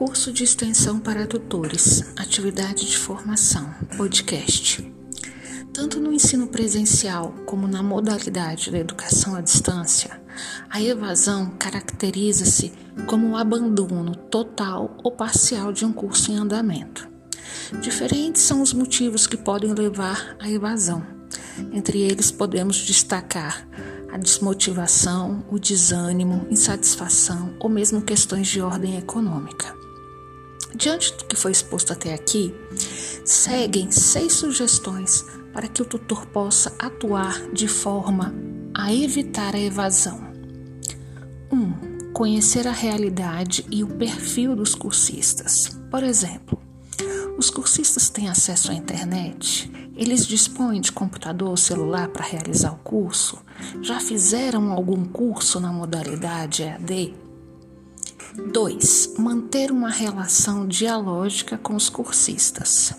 Curso de extensão para tutores, atividade de formação, podcast. Tanto no ensino presencial como na modalidade da educação à distância, a evasão caracteriza-se como o abandono total ou parcial de um curso em andamento. Diferentes são os motivos que podem levar à evasão. Entre eles podemos destacar a desmotivação, o desânimo, insatisfação ou mesmo questões de ordem econômica. Diante do que foi exposto até aqui, seguem seis sugestões para que o tutor possa atuar de forma a evitar a evasão. 1. Um, conhecer a realidade e o perfil dos cursistas. Por exemplo, os cursistas têm acesso à internet? Eles dispõem de computador ou celular para realizar o curso? Já fizeram algum curso na modalidade EAD? 2. Manter uma relação dialógica com os cursistas.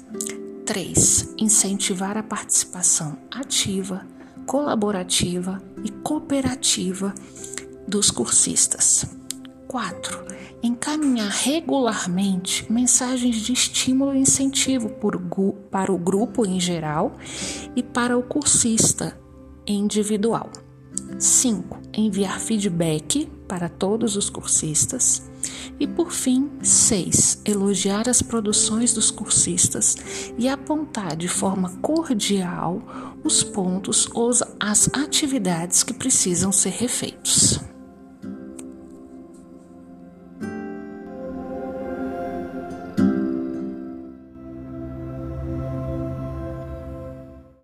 3. Incentivar a participação ativa, colaborativa e cooperativa dos cursistas. 4. Encaminhar regularmente mensagens de estímulo e incentivo para o grupo em geral e para o cursista individual. 5. Enviar feedback para todos os cursistas. E por fim, 6. Elogiar as produções dos cursistas e apontar de forma cordial os pontos ou as atividades que precisam ser refeitos.